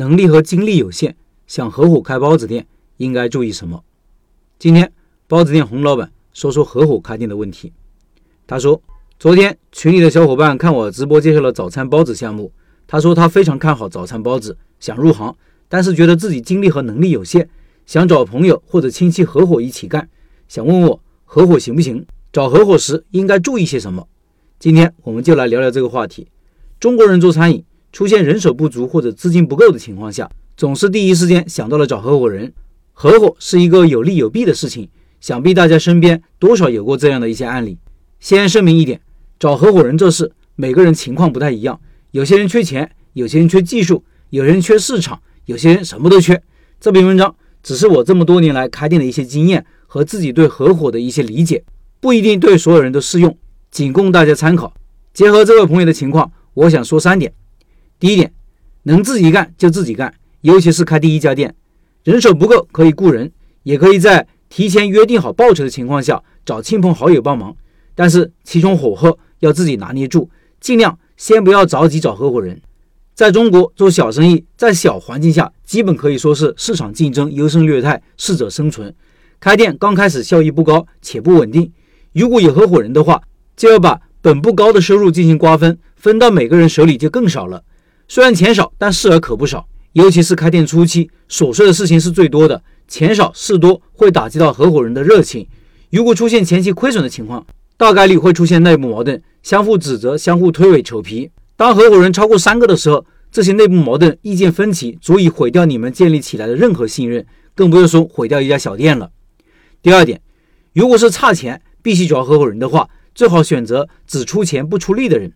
能力和精力有限，想合伙开包子店，应该注意什么？今天包子店洪老板说说合伙开店的问题。他说，昨天群里的小伙伴看我直播介绍了早餐包子项目，他说他非常看好早餐包子，想入行，但是觉得自己精力和能力有限，想找朋友或者亲戚合伙一起干，想问我合伙行不行？找合伙时应该注意些什么？今天我们就来聊聊这个话题。中国人做餐饮。出现人手不足或者资金不够的情况下，总是第一时间想到了找合伙人。合伙是一个有利有弊的事情，想必大家身边多少有过这样的一些案例。先声明一点，找合伙人这事，每个人情况不太一样。有些人缺钱，有些人缺技术，有些人缺市场，有些人什么都缺。这篇文章只是我这么多年来开店的一些经验和自己对合伙的一些理解，不一定对所有人都适用，仅供大家参考。结合这位朋友的情况，我想说三点。第一点，能自己干就自己干，尤其是开第一家店，人手不够可以雇人，也可以在提前约定好报酬的情况下找亲朋好友帮忙。但是其中火候要自己拿捏住，尽量先不要着急找合伙人。在中国做小生意，在小环境下，基本可以说是市场竞争优胜劣汰，适者生存。开店刚开始效益不高且不稳定，如果有合伙人的话，就要把本不高的收入进行瓜分，分到每个人手里就更少了。虽然钱少，但事儿可不少。尤其是开店初期，琐碎的事情是最多的，钱少事多会打击到合伙人的热情。如果出现前期亏损的情况，大概率会出现内部矛盾，相互指责，相互推诿扯皮。当合伙人超过三个的时候，这些内部矛盾、意见分歧足以毁掉你们建立起来的任何信任，更不用说毁掉一家小店了。第二点，如果是差钱必须找合伙人的话，最好选择只出钱不出力的人。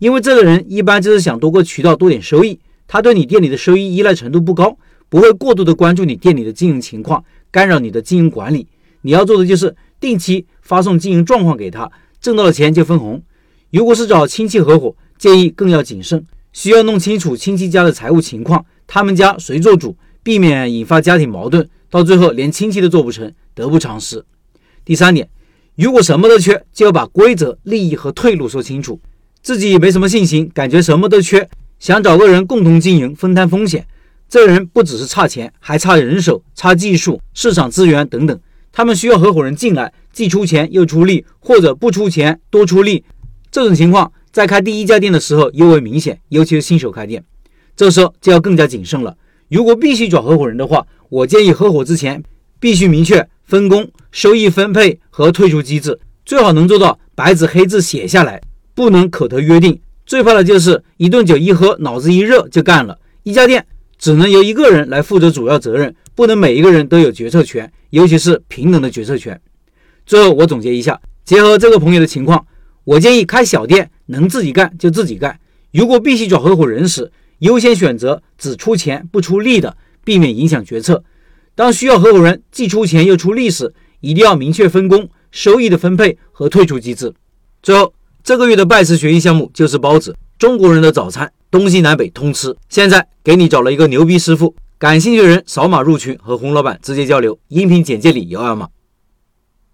因为这个人一般就是想多个渠道多点收益，他对你店里的收益依赖程度不高，不会过度的关注你店里的经营情况，干扰你的经营管理。你要做的就是定期发送经营状况给他，挣到了钱就分红。如果是找亲戚合伙，建议更要谨慎，需要弄清楚亲戚家的财务情况，他们家谁做主，避免引发家庭矛盾，到最后连亲戚都做不成，得不偿失。第三点，如果什么都缺，就要把规则、利益和退路说清楚。自己也没什么信心，感觉什么都缺，想找个人共同经营，分摊风险。这人不只是差钱，还差人手、差技术、市场资源等等。他们需要合伙人进来，既出钱又出力，或者不出钱多出力。这种情况在开第一家店的时候尤为明显，尤其是新手开店，这时候就要更加谨慎了。如果必须找合伙人的话，我建议合伙之前必须明确分工、收益分配和退出机制，最好能做到白纸黑字写下来。不能口头约定，最怕的就是一顿酒一喝，脑子一热就干了。一家店只能由一个人来负责主要责任，不能每一个人都有决策权，尤其是平等的决策权。最后我总结一下，结合这个朋友的情况，我建议开小店能自己干就自己干。如果必须找合伙人时，优先选择只出钱不出力的，避免影响决策。当需要合伙人既出钱又出力时，一定要明确分工、收益的分配和退出机制。最后。这个月的拜师学艺项目就是包子，中国人的早餐东西南北通吃。现在给你找了一个牛逼师傅，感兴趣的人扫码入群和洪老板直接交流，音频简介里有二维码。